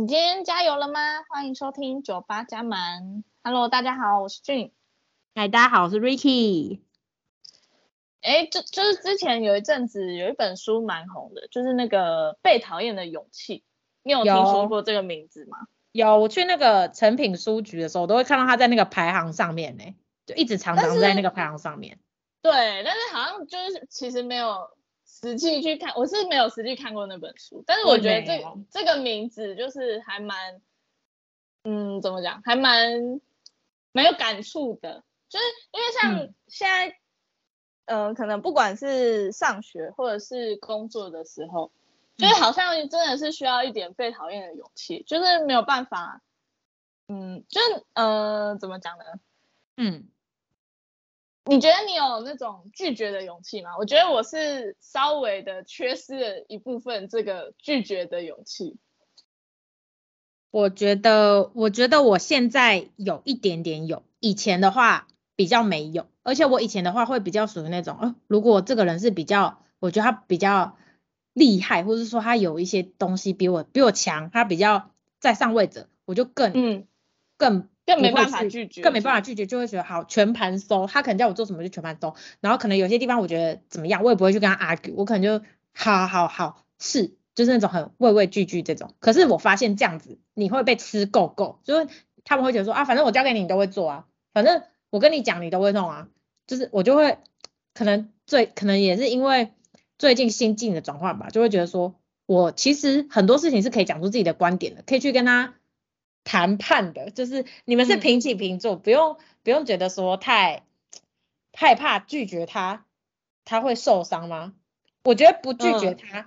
你今天加油了吗？欢迎收听酒吧加满。Hello，大家好，我是俊。嗨，大家好，我是 Ricky。哎，就就是之前有一阵子有一本书蛮红的，就是那个被讨厌的勇气。你有听说过这个名字吗？有，有我去那个诚品书局的时候，我都会看到它在那个排行上面呢，就一直常常在那个排行上面。对，但是好像就是其实没有。实际去看，我是没有实际看过那本书，但是我觉得这这个名字就是还蛮，嗯，怎么讲，还蛮蛮有感触的，就是因为像现在，嗯、呃，可能不管是上学或者是工作的时候，就是好像真的是需要一点被讨厌的勇气，就是没有办法，嗯，就是呃，怎么讲呢？嗯。你觉得你有那种拒绝的勇气吗？我觉得我是稍微的缺失了一部分这个拒绝的勇气。我觉得，我觉得我现在有一点点有，以前的话比较没有，而且我以前的话会比较属于那种，呃，如果这个人是比较，我觉得他比较厉害，或者说他有一些东西比我比我强，他比较在上位者，我就更嗯更。更没办法拒绝，更没办法拒绝，就会觉得好全盘收。他可能叫我做什么就全盘收，然后可能有些地方我觉得怎么样，我也不会去跟他 argue，我可能就好好好是，就是那种很畏畏惧惧这种。可是我发现这样子你会被吃够够，就是他们会觉得说啊，反正我交给你，你都会做啊，反正我跟你讲你都会弄啊，就是我就会可能最可能也是因为最近心境的转换吧，就会觉得说我其实很多事情是可以讲出自己的观点的，可以去跟他。谈判的，就是你们是平起平坐，嗯、不用不用觉得说太害怕拒绝他，他会受伤吗？我觉得不拒绝他，嗯、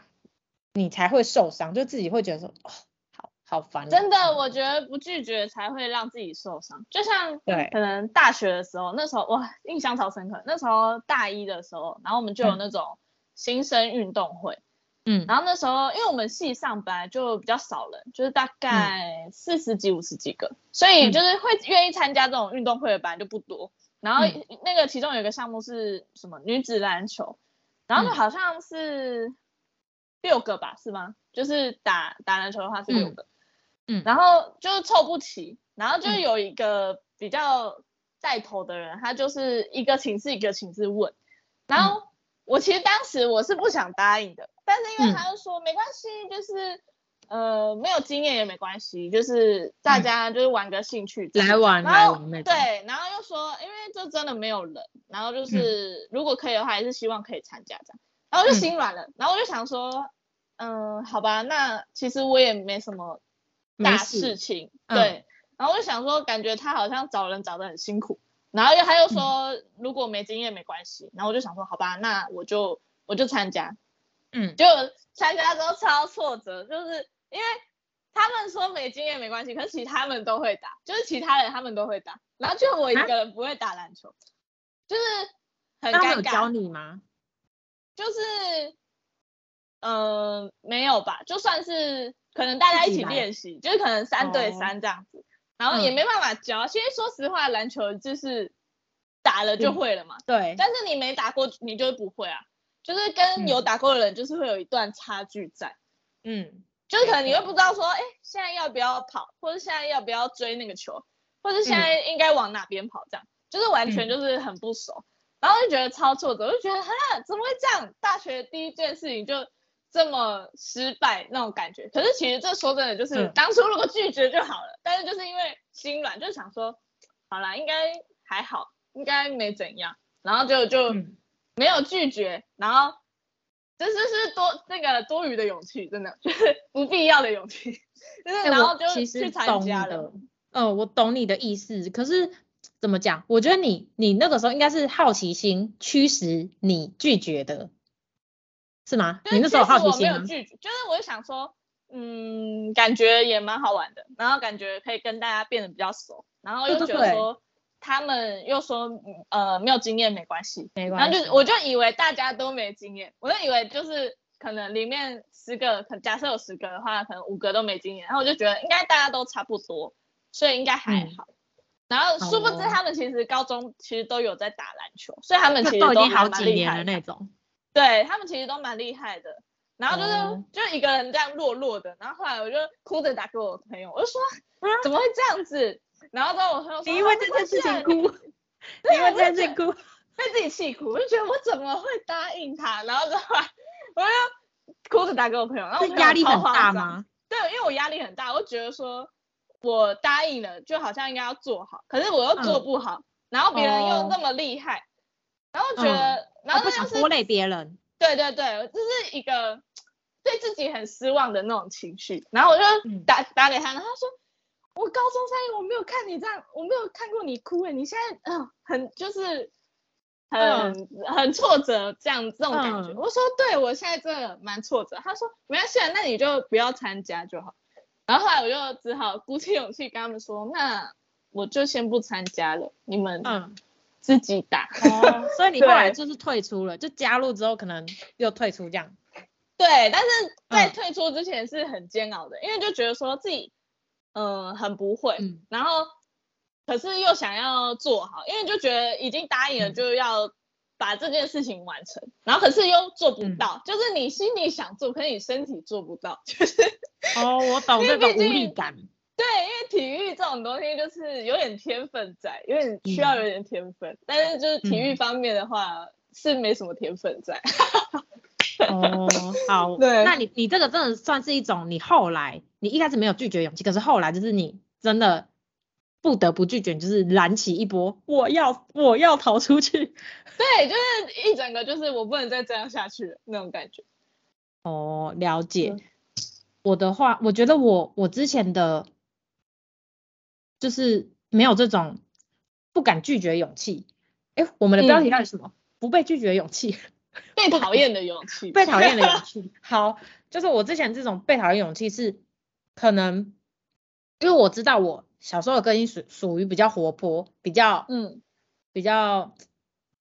你才会受伤，就自己会觉得说，哦，好好烦。真的，我觉得不拒绝才会让自己受伤。就像对，可能大学的时候，那时候哇，印象超深刻。那时候大一的时候，然后我们就有那种新生运动会。嗯嗯，然后那时候，因为我们系上本来就比较少人，就是大概四十几、五十几个，所以就是会愿意参加这种运动会的本来就不多。然后那个其中有一个项目是什么？女子篮球，然后就好像是六个吧，是吗？就是打打篮球的话是六个，嗯，然后就是凑不齐，然后就有一个比较带头的人，他就是一个寝室一个寝室问，然后。我其实当时我是不想答应的，但是因为他就说、嗯、没关系，就是呃没有经验也没关系，就是大家就是玩个兴趣，嗯、来玩然后来玩对，然后又说因为这真的没有人，然后就是、嗯、如果可以的话，还是希望可以参加这样，然后就心软了，嗯、然后我就想说，嗯、呃，好吧，那其实我也没什么大事情，事对，嗯、然后我就想说，感觉他好像找人找的很辛苦。然后又他又说，嗯、如果没经验没关系，然后我就想说，好吧，那我就我就参加，嗯，就参加之后超挫折，就是因为他们说没经验没关系，可是其他们都会打，就是其他人他们都会打，然后就我一个人不会打篮球，啊、就是很尴尬。他有教你吗？就是，嗯、呃，没有吧，就算是可能大家一起练习，就是可能三对三这样子。哦然后也没办法教，其实、嗯、说实话，篮球就是打了就会了嘛。嗯、对。但是你没打过，你就不会啊。就是跟有打过的人，就是会有一段差距在。嗯。就是可能你会不知道说，哎、欸，现在要不要跑，或者现在要不要追那个球，或者现在应该往哪边跑，这样，就是完全就是很不熟。嗯、然后就觉得超挫折，我就觉得，哈，怎么会这样？大学第一件事情就。这么失败那种感觉，可是其实这说真的，就是当初如果拒绝就好了，嗯、但是就是因为心软，就想说，好啦，应该还好，应该没怎样，然后就就没有拒绝，嗯、然后这就是多那个多余的勇气，真的 就是不必要的勇气，就是然后就去参加了。嗯、呃，我懂你的意思，可是怎么讲？我觉得你你那个时候应该是好奇心驱使你拒绝的。是吗？你那时候好奇心吗？我没有拒绝，就是我就想说，嗯，感觉也蛮好玩的，然后感觉可以跟大家变得比较熟，然后又觉得说他们又说，呃，没有经验没关系，没关系，然后就我就以为大家都没经验，我就以为就是可能里面十个，可假设有十个的话，可能五个都没经验，然后我就觉得应该大家都差不多，所以应该还好。嗯、然后殊不知他们其实高中其实都有在打篮球，所以他们其实都已经好几年的那种。对他们其实都蛮厉害的，然后就是、嗯、就一个人这样弱弱的，然后后来我就哭着打给我朋友，我就说、啊、怎么会这样子？然后之后我朋友说你因为 这件事情哭，你因为这件事情哭，被自己气哭，我就觉得我怎么会答应他？然后之后我就哭着打给我朋友，然后压力很大吗？对，因为我压力很大，我觉得说我答应了，就好像应该要做好，可是我又做不好，嗯、然后别人又那么厉害，哦、然后觉得，嗯、然后、就是、不想拖累别人。对对对，这是一个 对自己很失望的那种情绪。然后我就打、嗯、打给他，然后他说我高中三年我没有看你这样，我没有看过你哭诶，你现在嗯、呃、很就是很、嗯、很挫折这样这种感觉。嗯、我说对，我现在真的蛮挫折。他说没关系，那你就不要参加就好。然后后来我就只好鼓起勇气跟他们说，那我就先不参加了，你们嗯。自己打，哦，所以你后来就是退出了，就加入之后可能又退出这样。对，但是在退出之前是很煎熬的，嗯、因为就觉得说自己，嗯、呃，很不会，嗯、然后可是又想要做好，因为就觉得已经答应了，就要把这件事情完成，嗯、然后可是又做不到，嗯、就是你心里想做，可是你身体做不到，就是。哦，我懂这种无力感。对，因为体育这种东西就是有点天分在，因为需要有点天分，嗯、但是就是体育方面的话、嗯、是没什么天分在。哦，好，对，那你你这个真的算是一种你后来你一开始没有拒绝勇气，可是后来就是你真的不得不拒绝，就是燃起一波我要我要逃出去。对，就是一整个就是我不能再这样下去了那种感觉。哦，了解。嗯、我的话，我觉得我我之前的。就是没有这种不敢拒绝勇气。哎，我们的标题到底什么？嗯、不被拒绝勇气，被讨厌的勇气，被讨厌的勇气。好，就是我之前这种被讨厌勇气是可能，因为我知道我小时候的个性属属于比较活泼，比较嗯，比较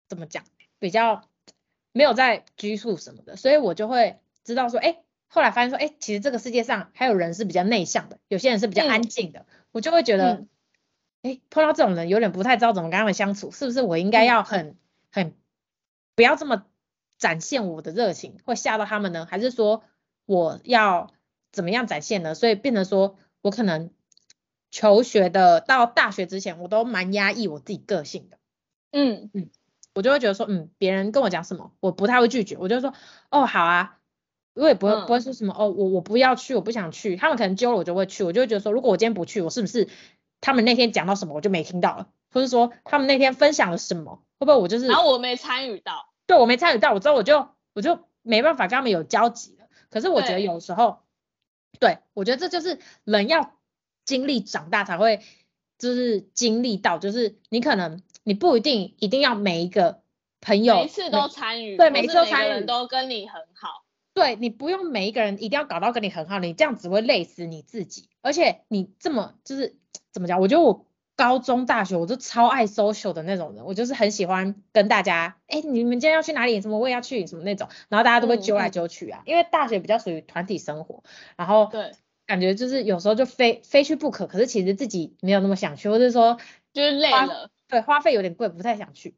怎么讲，比较没有在拘束什么的，所以我就会知道说，哎，后来发现说，哎，其实这个世界上还有人是比较内向的，有些人是比较安静的。嗯我就会觉得，哎、嗯，碰到这种人有点不太知道怎么跟他们相处，是不是我应该要很很不要这么展现我的热情，会吓到他们呢？还是说我要怎么样展现呢？所以变成说我可能求学的到大学之前，我都蛮压抑我自己个性的。嗯嗯，我就会觉得说，嗯，别人跟我讲什么，我不太会拒绝，我就说，哦，好啊。我也不会不会说什么、嗯、哦，我我不要去，我不想去。他们可能揪了我就会去，我就会觉得说，如果我今天不去，我是不是他们那天讲到什么我就没听到了，或者说他们那天分享了什么，会不会我就是然后我没参与到，对我没参与到，我之后我就我就没办法跟他们有交集了。可是我觉得有时候，对，对我觉得这就是人要经历长大才会就是经历到，就是你可能你不一定一定要每一个朋友每一次都参与，对，每一次都参与，人都跟你很好。对，你不用每一个人一定要搞到跟你很好，你这样只会累死你自己。而且你这么就是怎么讲？我觉得我高中、大学我就超爱 social 的那种人，我就是很喜欢跟大家，哎，你们今天要去哪里？什么我也要去，什么那种。然后大家都会揪来揪去啊，嗯、因为大学比较属于团体生活，然后对，感觉就是有时候就非非去不可。可是其实自己没有那么想去，或者说就是累了，对，花费有点贵，不太想去，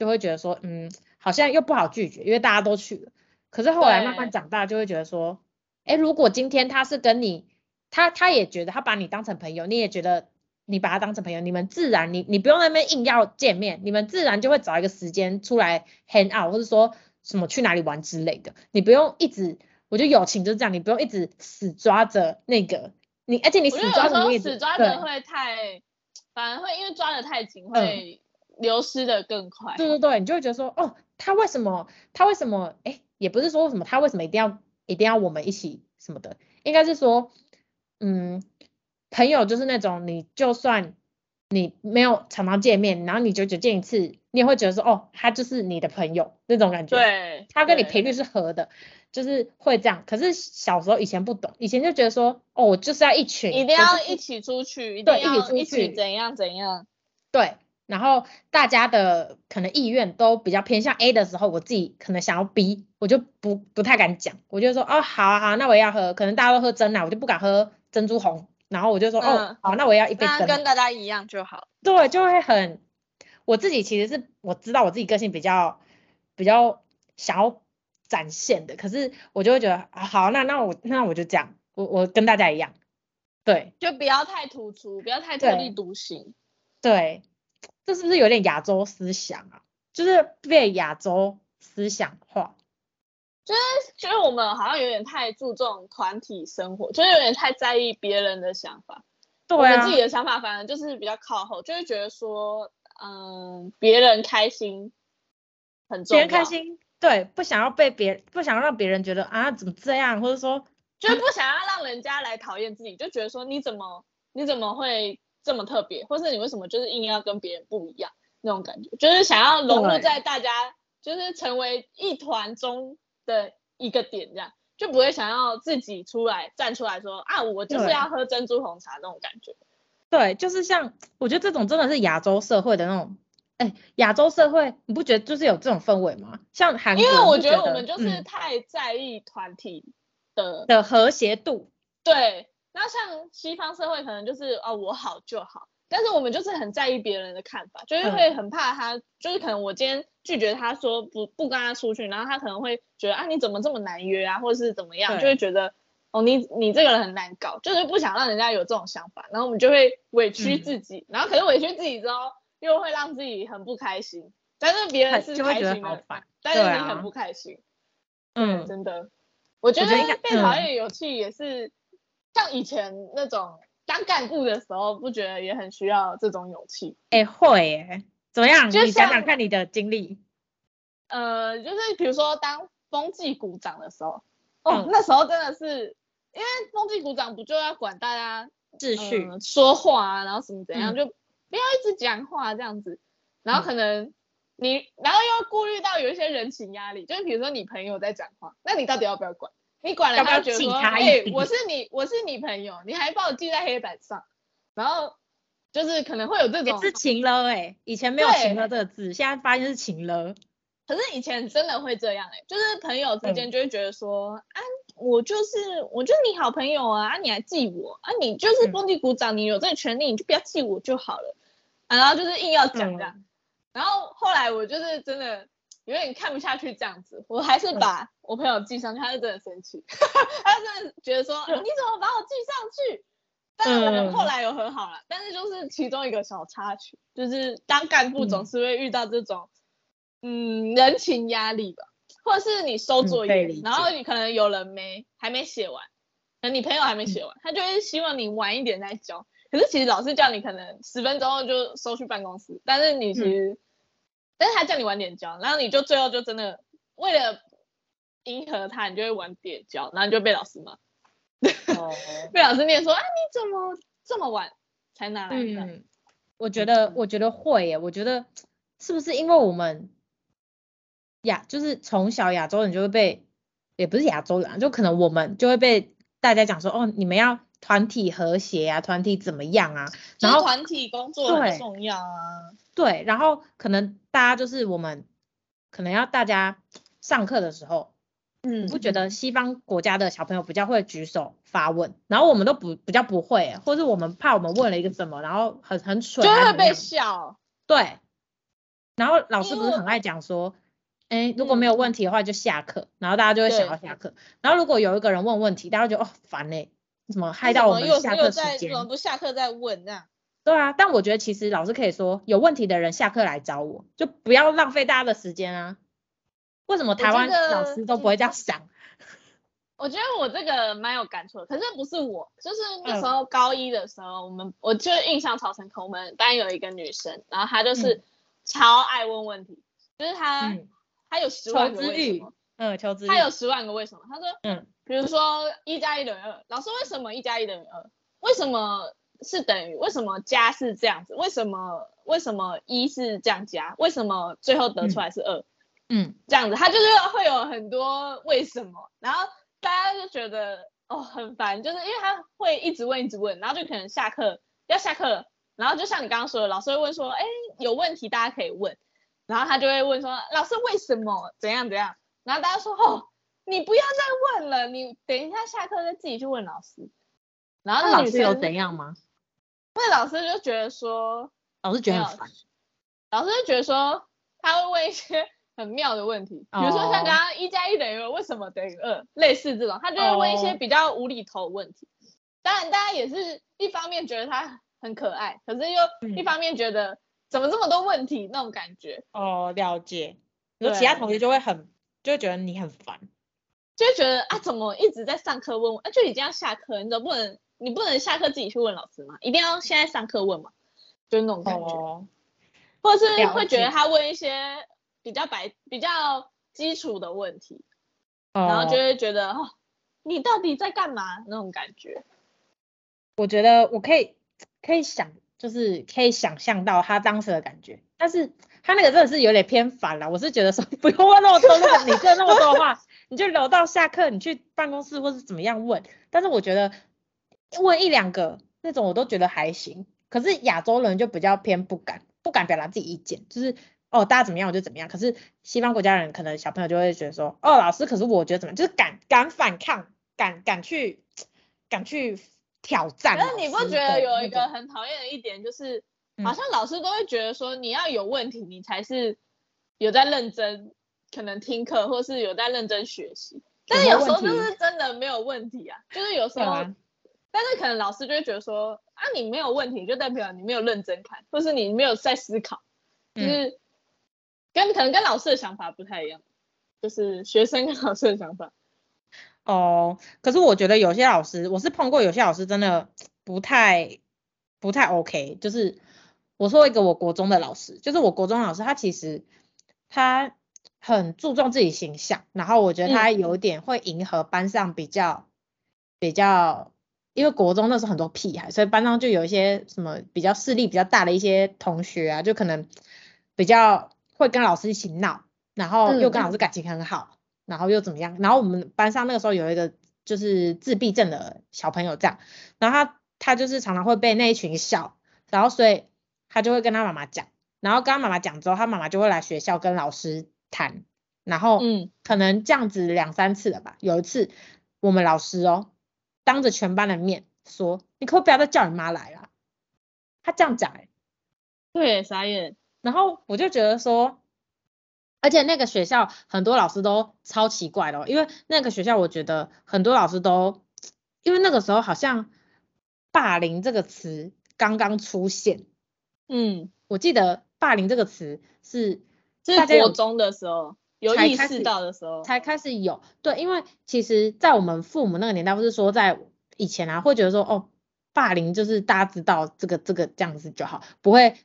就会觉得说，嗯，好像又不好拒绝，因为大家都去了。可是后来慢慢长大，就会觉得说，哎对，如果今天他是跟你，他他也觉得他把你当成朋友，你也觉得你把他当成朋友，你们自然你你不用那边硬要见面，你们自然就会找一个时间出来 hang out，或者说什么去哪里玩之类的。你不用一直，我觉得友情就是这样，你不用一直死抓着那个你，而且你死抓着你死抓着会太，反而会因为抓的太紧会流失的更快。对对对，你就会觉得说，哦，他为什么他为什么哎？也不是说什么他为什么一定要一定要我们一起什么的，应该是说，嗯，朋友就是那种你就算你没有常常见面，然后你久久见一次，你也会觉得说哦，他就是你的朋友那种感觉。对，他跟你频率是合的，就是会这样。可是小时候以前不懂，以前就觉得说哦，我就是要一群，一定要一起出去，对，一起出去，怎样怎样，对。然后大家的可能意愿都比较偏向 A 的时候，我自己可能想要 B，我就不不太敢讲，我就说哦好啊好啊，那我也要喝，可能大家都喝珍奶，我就不敢喝珍珠红，然后我就说、嗯、哦好，那我也要一杯珍奶，跟大家一样就好。对，就会很，我自己其实是我知道我自己个性比较比较想要展现的，可是我就会觉得，啊、好，那那我那我就这样，我我跟大家一样，对，就不要太突出，不要太特立独行，对，这是不是有点亚洲思想啊？就是被亚洲思想化，就是就是我们好像有点太注重团体生活，就是有点太在意别人的想法，对啊，我们自己的想法反正就是比较靠后，就是觉得说，嗯，别人开心很重要，别人开心。对，不想要被别，不想要让别人觉得啊怎么这样，或者说就是不想要让人家来讨厌自己，就觉得说你怎么你怎么会这么特别，或是你为什么就是硬要跟别人不一样那种感觉，就是想要融入在大家，就是成为一团中的一个点，这样就不会想要自己出来站出来说啊我就是要喝珍珠红茶那种感觉。对，就是像我觉得这种真的是亚洲社会的那种。哎，亚洲社会你不觉得就是有这种氛围吗？像韩国，因为我觉得我们就是太在意团体的、嗯、的和谐度。对，那像西方社会可能就是哦我好就好，但是我们就是很在意别人的看法，就是会很怕他，嗯、就是可能我今天拒绝他说不不跟他出去，然后他可能会觉得啊你怎么这么难约啊，或者是怎么样，就会觉得哦你你这个人很难搞，就是不想让人家有这种想法，然后我们就会委屈自己，嗯、然后可是委屈自己之后。又会让自己很不开心，但是别人是开心的，但是你很不开心。嗯，真的，我觉得被讨厌有趣也是像以前那种当干部的时候，不觉得也很需要这种勇气？哎，会哎，怎么样？你想想看你的经历。呃，就是比如说当风纪股长的时候，哦，那时候真的是因为风纪股长不就要管大家秩序、说话啊，然后什么怎样就。不要一直讲话这样子，然后可能你，嗯、然后又顾虑到有一些人情压力，就是比如说你朋友在讲话，那你到底要不要管？你管了他觉得说，哎、欸，我是你，我是你朋友，你还把我记在黑板上，然后就是可能会有这种是情了哎、欸，以前没有情了这个字，现在发现是情了，可是以前真的会这样哎、欸，就是朋友之间就会觉得说，嗯、啊，我就是我就是你好朋友啊，啊你还记我啊，你就是风纪股长，嗯、你有这个权利，你就不要记我就好了。啊、然后就是硬要讲这样，嗯、然后后来我就是真的有点看不下去这样子，我还是把我朋友记上去，他是真的生气，他真的觉得说、嗯、你怎么把我记上去？但是我们后来有和好了，嗯、但是就是其中一个小插曲，就是当干部总是会遇到这种嗯，嗯人情压力吧，或者是你收作业，嗯、然后你可能有人没还没写完，可能你朋友还没写完，嗯、他就会希望你晚一点再交。可是其实老师叫你可能十分钟后就收去办公室，但是你其实，嗯、但是他叫你晚点交，然后你就最后就真的为了迎合他，你就会晚点交，然后你就被老师骂，哦、被老师念说啊你怎么这么晚才拿来的？嗯，我觉得我觉得会耶，我觉得是不是因为我们亚就是从小亚洲人就会被，也不是亚洲人，就可能我们就会被大家讲说哦你们要。团体和谐啊，团体怎么样啊？然后团体工作很重要啊。对，对，然后可能大家就是我们可能要大家上课的时候，嗯，不觉得西方国家的小朋友比较会举手发问，然后我们都不比较不会，或是我们怕我们问了一个什么，然后很很蠢，就会被笑。对。然后老师不是很爱讲说，哎，如果没有问题的话就下课，嗯、然后大家就会想要下课。然后如果有一个人问问题，大家就觉得哦烦嘞。怎么害到我们下课时间？怎么不下课再问这样？对啊，但我觉得其实老师可以说，有问题的人下课来找我，就不要浪费大家的时间啊。为什么台湾老师都不会这样想？我觉得我这个蛮有感触的，可是不是我，就是那时候高一的时候，我们我就印象超深刻，我们班有一个女生，然后她就是超爱问问题，就是她她有十万个为什么，嗯，求知欲，她有十万个为什么，她说，嗯。比如说一加一等于二，老师为什么一加一等于二？为什么是等于？为什么加是这样子？为什么为什么一是这样加？为什么最后得出来是二？嗯，这样子，他就是会有很多为什么，然后大家就觉得哦很烦，就是因为他会一直问一直问，然后就可能下课要下课了，然后就像你刚刚说的，老师会问说，哎，有问题大家可以问，然后他就会问说，老师为什么怎样怎样？然后大家说哦。你不要再问了，你等一下下课再自己去问老师。然后那女生有怎样吗？那老师就觉得说，老师觉得很烦。老师就觉得说，他会问一些很妙的问题，比如说像刚刚一加一等于二，为什么等于二？类似这种，他就会问一些比较无厘头的问题。当然，大家也是一方面觉得他很可爱，可是又一方面觉得怎么这么多问题那种感觉。哦，了解。有其他同学就会很，就会觉得你很烦，就会觉得啊，怎么一直在上课问我？啊，就已经要下课，你总不能？你不能下课自己去问老师吗？一定要现在上课问嘛？就那种感觉。哦。或者是会觉得他问一些比较白、比较基础的问题，哦，然后就会觉得哦，你到底在干嘛？那种感觉。我觉得我可以可以想，就是可以想象到他当时的感觉，但是。他那个真的是有点偏烦了，我是觉得说 不用问那么多，那个你问那么多的话，你就留到下课，你去办公室或是怎么样问。但是我觉得问一两个那种我都觉得还行，可是亚洲人就比较偏不敢，不敢表达自己意见，就是哦大家怎么样我就怎么样。可是西方国家人可能小朋友就会觉得说哦老师，可是我觉得怎么样，就是敢敢反抗，敢敢去敢去挑战。可是你不觉得有一个很讨厌的一点就是？好像老师都会觉得说，你要有问题，你才是有在认真，可能听课或是有在认真学习。但是有时候就是真的没有问题啊，就是有时候，但是可能老师就会觉得说，啊，你没有问题，就代表你没有认真看，或是你没有在思考，就是跟可能跟老师的想法不太一样，就是学生跟老师的想法。哦，可是我觉得有些老师，我是碰过有些老师真的不太不太 OK，就是。我说一个我国中的老师，就是我国中老师，他其实他很注重自己形象，然后我觉得他有点会迎合班上比较、嗯、比较，因为国中那时候很多屁孩，所以班上就有一些什么比较势力比较大的一些同学啊，就可能比较会跟老师一起闹，然后又跟老师感情很好，嗯、然后又怎么样，然后我们班上那个时候有一个就是自闭症的小朋友这样，然后他他就是常常会被那一群笑，然后所以。他就会跟他妈妈讲，然后跟他妈妈讲之后，他妈妈就会来学校跟老师谈，然后嗯，可能这样子两三次了吧。有一次我们老师哦，当着全班的面说：“你可不可以不要再叫你妈来了。”他这样讲哎，对，傻眼。然后我就觉得说，而且那个学校很多老师都超奇怪的哦，因为那个学校我觉得很多老师都，因为那个时候好像霸凌这个词刚刚出现。嗯，我记得霸凌这个词是在国中的时候有意识到的时候才开始有。对，因为其实，在我们父母那个年代，不是说在以前啊，会觉得说哦，霸凌就是大家知道这个这个这样子就好，不会。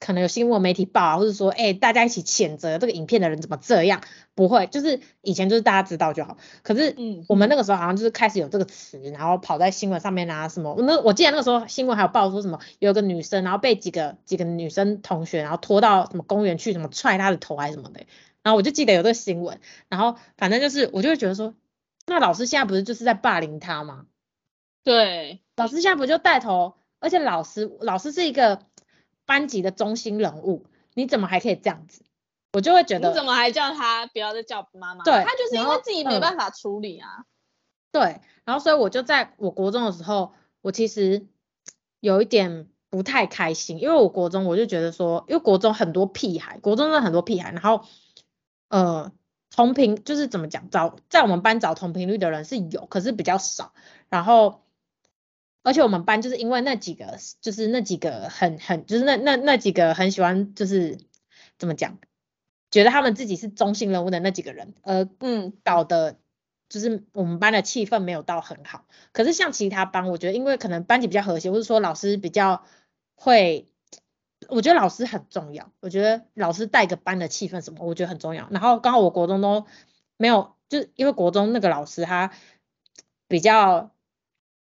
可能有新闻媒体报啊，或者说，哎、欸，大家一起谴责这个影片的人怎么这样？不会，就是以前就是大家知道就好。可是，嗯，我们那个时候好像就是开始有这个词，然后跑在新闻上面啊什么。那我记得那个时候新闻还有报说什么，有个女生然后被几个几个女生同学然后拖到什么公园去，什么踹她的头还是什么的。然后我就记得有这个新闻，然后反正就是我就会觉得说，那老师现在不是就是在霸凌她吗？对，老师现在不就带头，而且老师老师是一个。班级的中心人物，你怎么还可以这样子？我就会觉得，你怎么还叫他不要再叫妈妈？对，他就是因为自己没办法处理啊。嗯、对，然后所以我就在我国中的时候，我其实有一点不太开心，因为我国中我就觉得说，因为国中很多屁孩，国中的很多屁孩，然后呃同频就是怎么讲，找在我们班找同频率的人是有，可是比较少，然后。而且我们班就是因为那几个，就是那几个很很，就是那那那几个很喜欢，就是怎么讲，觉得他们自己是中心人物的那几个人，呃，嗯，搞得就是我们班的气氛没有到很好。可是像其他班，我觉得因为可能班级比较和谐，或者说老师比较会，我觉得老师很重要。我觉得老师带个班的气氛什么，我觉得很重要。然后刚好我国中都没有，就是因为国中那个老师他比较。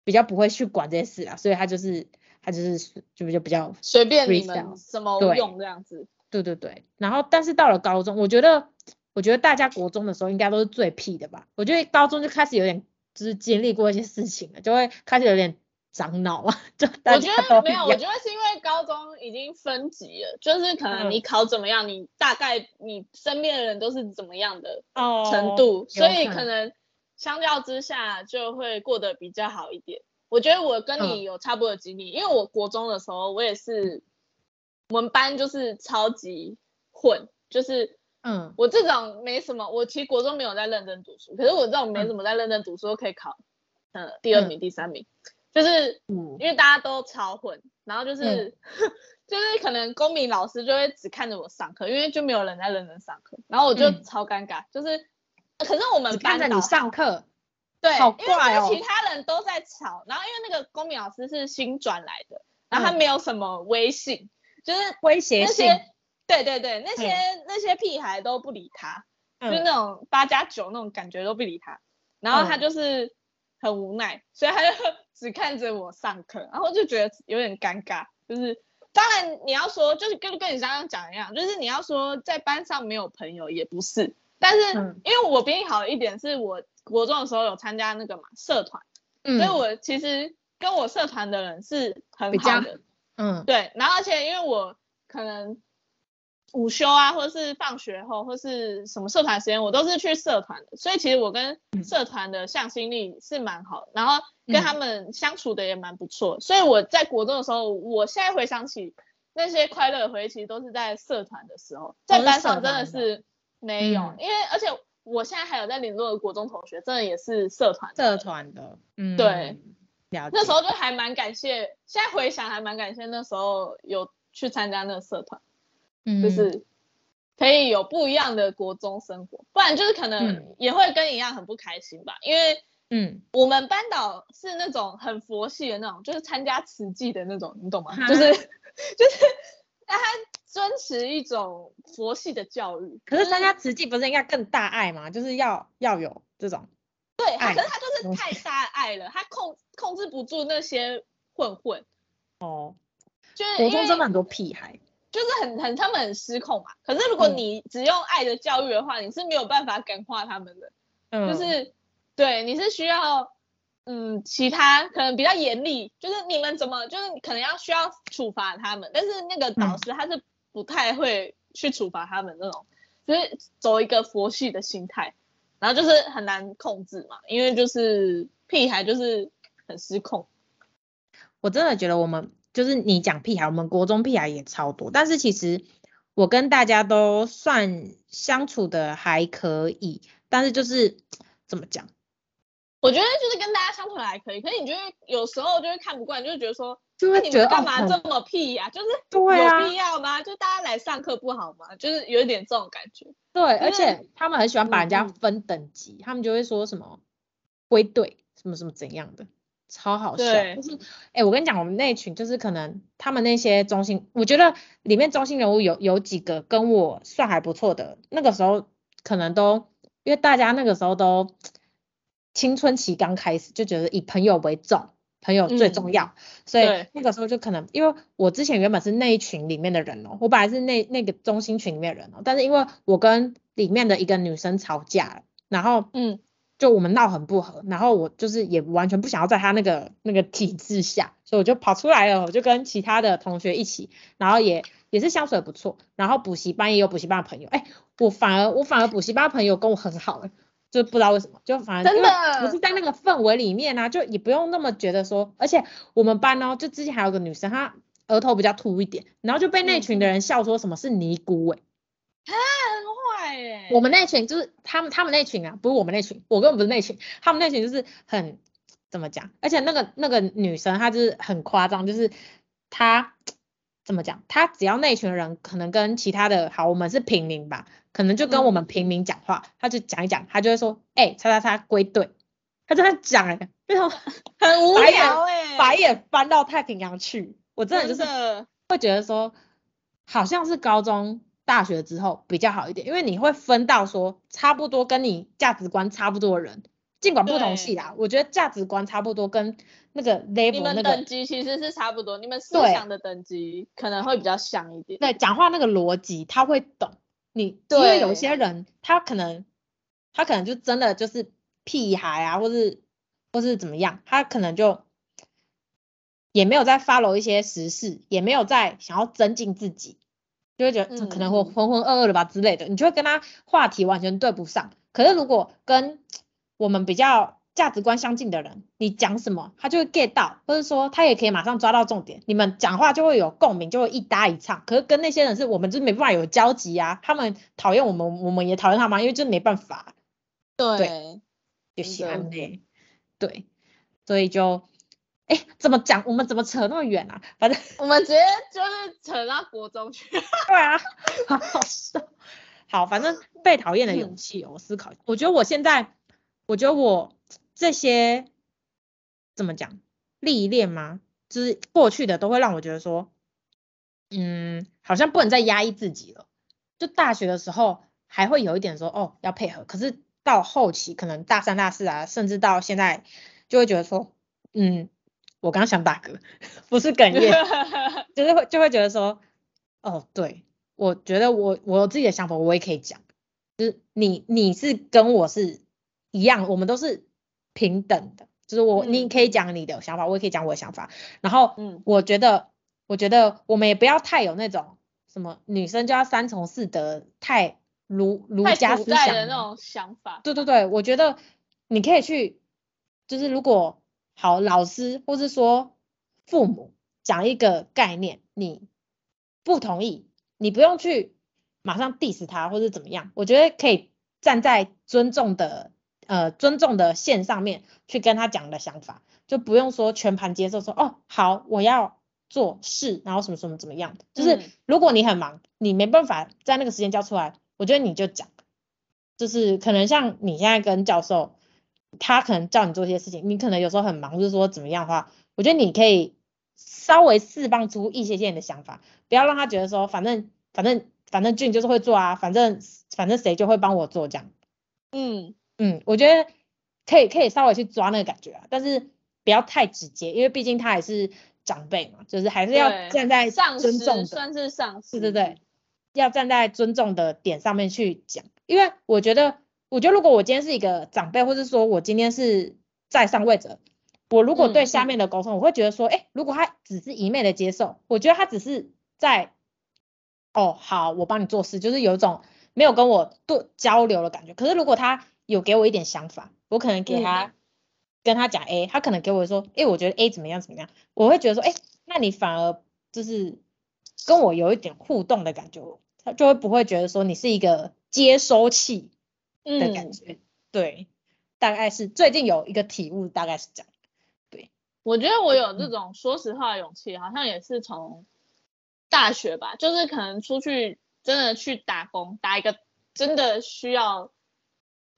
比较不会去管这些事啊，所以他就是他就是就比较比较随便你们怎么用这样子。对对对，然后但是到了高中，我觉得我觉得大家国中的时候应该都是最屁的吧？我觉得高中就开始有点就是经历过一些事情了，就会开始有点长脑啊。就我觉得没有，我觉得是因为高中已经分级了，就是可能你考怎么样，嗯、你大概你身边的人都是怎么样的程度，哦、所以可能。相较之下就会过得比较好一点。我觉得我跟你有差不多的经历，嗯、因为我国中的时候，我也是我们班就是超级混，就是嗯，我这种没什么，我其实国中没有在认真读书，可是我这种没怎么在认真读书，都可以考呃第二名、第三名，就是因为大家都超混，然后就是 就是可能公民老师就会只看着我上课，因为就没有人在认真上课，然后我就超尴尬，就是可是我们班看着你上课，对，好怪哦，因为其他人都在吵，然后因为那个公民老师是新转来的，然后他没有什么威信，就是威胁性。对对对，那些、嗯、那些屁孩都不理他，嗯、就是那种八加九那种感觉都不理他，然后他就是很无奈，嗯、所以他就只看着我上课，然后就觉得有点尴尬。就是当然你要说，就是跟跟你刚刚讲一样，就是你要说在班上没有朋友也不是，但是因为我比你好一点，是我国中的时候有参加那个嘛社团，嗯、所以我其实跟我社团的人是很好的，嗯，对，然后而且因为我可能。午休啊，或者是放学后，或是什么社团时间，我都是去社团的，所以其实我跟社团的向心力是蛮好的，然后跟他们相处的也蛮不错，所以我在国中的时候，我现在回想起那些快乐回忆，其实都是在社团的时候，在班上真的是没有，因为而且我现在还有在联络的国中同学，真的也是社团社团的，嗯，对，那时候就还蛮感谢，现在回想还蛮感谢那时候有去参加那个社团。嗯，就是可以有不一样的国中生活，不然就是可能也会跟你一样很不开心吧。因为，嗯，我们班导是那种很佛系的那种，就是参加慈济的那种，你懂吗？就是 就是 他遵持一种佛系的教育。可是参加慈济不是应该更大爱吗？就是要要有这种。对，可是他就是太大爱了，他控控制不住那些混混。哦，就是国中真的很多屁孩。就是很很他们很失控嘛，可是如果你只用爱的教育的话，嗯、你是没有办法感化他们的，嗯、就是对，你是需要嗯其他可能比较严厉，就是你们怎么就是可能要需要处罚他们，但是那个导师他是不太会去处罚他们那种，就是走一个佛系的心态，然后就是很难控制嘛，因为就是屁孩就是很失控，我真的觉得我们。就是你讲屁孩，我们国中屁孩也超多，但是其实我跟大家都算相处的还可以，但是就是怎么讲？我觉得就是跟大家相处的还可以，可是你觉得有时候就会看不惯，就会觉得说，就会觉得干嘛这么屁呀、啊？就是有必要吗？就大家来上课不好吗？就是有点这种感觉。对，而且他们很喜欢把人家分等级，嗯、他们就会说什么归队，什么什么怎样的。超好笑，对就是，哎、欸，我跟你讲，我们那群就是可能他们那些中心，我觉得里面中心人物有有几个跟我算还不错的，那个时候可能都因为大家那个时候都青春期刚开始，就觉得以朋友为重，朋友最重要，嗯、所以那个时候就可能因为我之前原本是那一群里面的人哦，我本来是那那个中心群里面的人哦，但是因为我跟里面的一个女生吵架了，然后嗯。就我们闹很不和，然后我就是也完全不想要在他那个那个体制下，所以我就跑出来了，我就跟其他的同学一起，然后也也是相处的不错，然后补习班也有补习班的朋友，哎，我反而我反而补习班的朋友跟我很好，就不知道为什么，就反正真的不是在那个氛围里面啊，就也不用那么觉得说，而且我们班呢，就之前还有个女生，她额头比较凸一点，然后就被那群的人笑说什么是尼姑 哎。我们那群就是他们，他们那群啊，不是我们那群，我根本不是那群，他们那群就是很怎么讲，而且那个那个女生她就是很夸张，就是她怎么讲，他只要那群人可能跟其他的好，我们是平民吧，可能就跟我们平民讲话，她、嗯、就讲一讲，他就会说，哎、欸，叉叉叉归队，他就在讲哎，为什么很无聊哎，白眼翻到太平洋去，我真的就是会觉得说，好像是高中。大学之后比较好一点，因为你会分到说差不多跟你价值观差不多的人，尽管不同系啦，我觉得价值观差不多，跟那个 level 你们等级其实是差不多，你们思想的等级可能会比较像一点。对，讲话那个逻辑他会懂你，对因为有些人他可能他可能就真的就是屁孩啊，或是或是怎么样，他可能就也没有在 follow 一些时事，也没有在想要增进自己。就会觉得可能会浑浑噩噩的吧之类的，嗯、你就会跟他话题完全对不上。可是如果跟我们比较价值观相近的人，你讲什么他就会 get 到，或者说他也可以马上抓到重点，你们讲话就会有共鸣，就会一搭一唱。可是跟那些人是我们就没办法有交集啊，他们讨厌我们，我们也讨厌他们，因为就没办法。对，对就喜欢那，对，所以就，哎，怎么讲？我们怎么扯那么远啊？反正 我们直接就是扯到国中去。对啊，好好笑。好，反正被讨厌的勇气，我思考，我觉得我现在，我觉得我这些怎么讲历练吗？就是过去的都会让我觉得说，嗯，好像不能再压抑自己了。就大学的时候还会有一点说，哦，要配合，可是到后期可能大三、大四啊，甚至到现在，就会觉得说，嗯，我刚刚想打嗝，不是哽咽，就是会就会觉得说，哦，对。我觉得我我有自己的想法，我也可以讲，就是你你是跟我是一样，我们都是平等的，就是我、嗯、你可以讲你的想法，我也可以讲我的想法。然后，嗯，我觉得我觉得我们也不要太有那种什么女生就要三从四德，太儒儒家思想的那种想法。对对对，我觉得你可以去，就是如果好老师或是说父母讲一个概念，你不同意。你不用去马上 diss 他或者怎么样，我觉得可以站在尊重的呃尊重的线上面去跟他讲的想法，就不用说全盘接受说哦好我要做事，然后什么什么怎么样的，就是如果你很忙，你没办法在那个时间交出来，我觉得你就讲，就是可能像你现在跟教授，他可能叫你做一些事情，你可能有时候很忙，就是说怎么样的话，我觉得你可以。稍微释放出一些些你的想法，不要让他觉得说，反正反正反正俊就是会做啊，反正反正谁就会帮我做这样。嗯嗯，我觉得可以可以稍微去抓那个感觉啊，但是不要太直接，因为毕竟他还是长辈嘛，就是还是要站在尊重的，算是上司，对对对，要站在尊重的点上面去讲，因为我觉得，我觉得如果我今天是一个长辈，或是说我今天是在上位者。我如果对下面的沟通，嗯、我会觉得说，哎，如果他只是一昧的接受，我觉得他只是在，哦，好，我帮你做事，就是有一种没有跟我对交流的感觉。可是如果他有给我一点想法，我可能给他、嗯、跟他讲 A，他可能给我说，哎，我觉得 A 怎么样怎么样，我会觉得说，哎，那你反而就是跟我有一点互动的感觉，他就会不会觉得说你是一个接收器的感觉。嗯、对，大概是最近有一个体悟，大概是这样。我觉得我有这种说实话的勇气，好像也是从大学吧，就是可能出去真的去打工，打一个真的需要，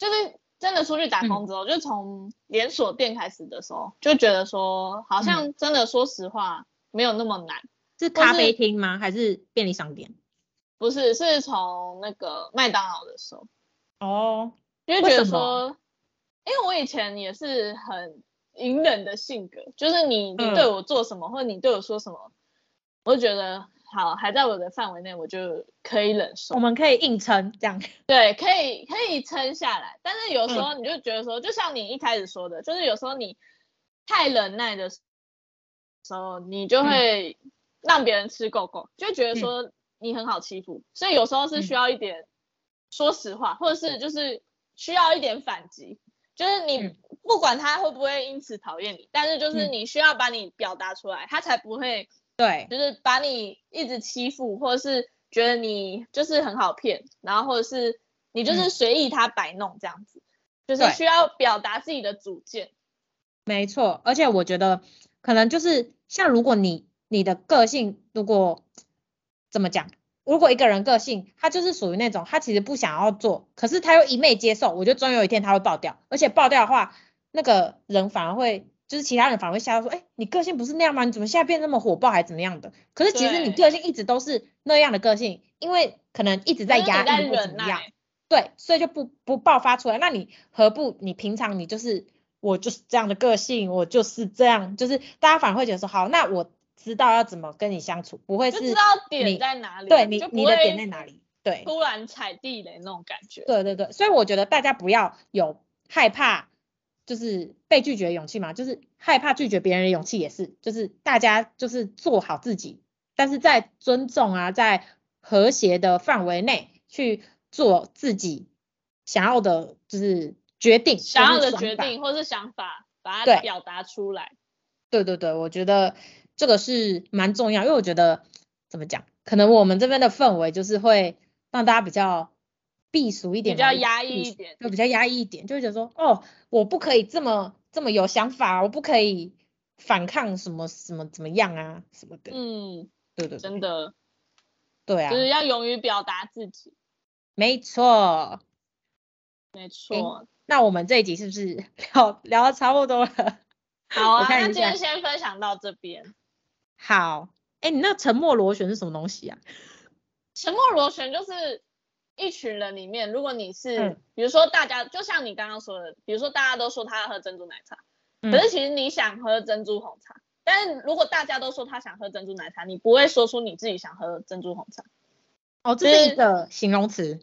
就是真的出去打工之后，嗯、就从连锁店开始的时候，就觉得说好像真的说实话没有那么难。是咖啡厅吗？还是便利商店？不是，是从那个麦当劳的时候。哦，因为觉得说，因为我以前也是很。隐忍的性格，就是你你对我做什么，嗯、或者你对我说什么，我就觉得好，还在我的范围内，我就可以忍受。我们可以硬撑这样。对，可以可以撑下来。但是有时候你就觉得说，嗯、就像你一开始说的，就是有时候你太忍耐的时候，你就会让别人吃够够，就觉得说你很好欺负。嗯、所以有时候是需要一点说实话，或者是就是需要一点反击，就是你。嗯不管他会不会因此讨厌你，但是就是你需要把你表达出来，嗯、他才不会对，就是把你一直欺负，或者是觉得你就是很好骗，然后或者是你就是随意他摆弄这样子，嗯、就是需要表达自己的主见。没错，而且我觉得可能就是像如果你你的个性如果怎么讲？如果一个人个性，他就是属于那种他其实不想要做，可是他又一昧接受，我觉得总有一天他会爆掉，而且爆掉的话，那个人反而会，就是其他人反而会吓到说，哎，你个性不是那样吗？你怎么现在变那么火爆，还怎么样的？可是其实你个性一直都是那样的个性，因为可能一直在压抑或怎么样，对，所以就不不爆发出来。那你何不你平常你就是我就是这样的个性，我就是这样，就是大家反而会觉得说，好，那我。知道要怎么跟你相处，不会是你知道点在哪里，对你你的点在哪里，对，突然踩地雷那种感觉，对对对，所以我觉得大家不要有害怕，就是被拒绝的勇气嘛，就是害怕拒绝别人的勇气也是，就是大家就是做好自己，但是在尊重啊，在和谐的范围内去做自己想要的，就是决定想要的决定或是想法，把它对表达出来。对对对，我觉得这个是蛮重要，因为我觉得怎么讲，可能我们这边的氛围就是会让大家比较避俗一点，比较压抑一点，就比较压抑一点，就会觉得说，哦，我不可以这么这么有想法，我不可以反抗什么什么怎么样啊什么的。嗯，对对对，真的，对啊，就是要勇于表达自己。没错，没错。那我们这一集是不是 聊聊的差不多了？好啊，那今天先分享到这边。好，哎，你那沉默螺旋是什么东西啊？沉默螺旋就是一群人里面，如果你是，嗯、比如说大家，就像你刚刚说的，比如说大家都说他要喝珍珠奶茶，嗯、可是其实你想喝珍珠红茶，但是如果大家都说他想喝珍珠奶茶，你不会说出你自己想喝珍珠红茶。哦，这是一个形容词。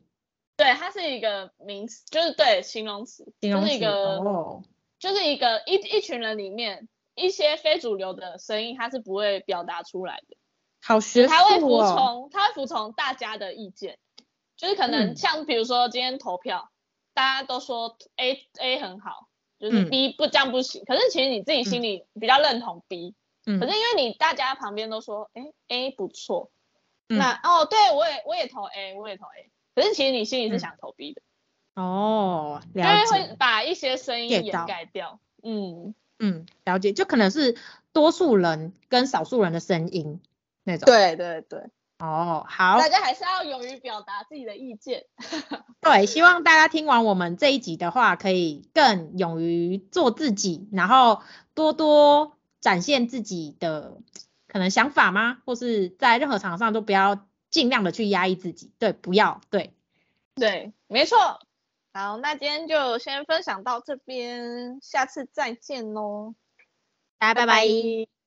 对，它是一个名词，就是对形容词，形容词就是一个，哦、就是一个一一群人里面一些非主流的声音，他是不会表达出来的。好学术哦。他会服从，他会服从大家的意见，就是可能像比如说今天投票，嗯、大家都说 A A 很好，就是 B 不这样不行，嗯、可是其实你自己心里比较认同 B，嗯，可是因为你大家旁边都说，哎 A 不错。嗯、那哦，对我也我也投 A，我也投 A，可是其实你心里是想投 B 的。嗯、哦，了解。就会把一些声音掩盖掉。嗯嗯，了解，就可能是多数人跟少数人的声音那种。对对对。哦，好。大家还是要勇于表达自己的意见。对，希望大家听完我们这一集的话，可以更勇于做自己，然后多多展现自己的。可能想法吗？或是在任何场合上都不要尽量的去压抑自己，对，不要，对，对，没错。好，那今天就先分享到这边，下次再见喽，大家拜拜。拜拜。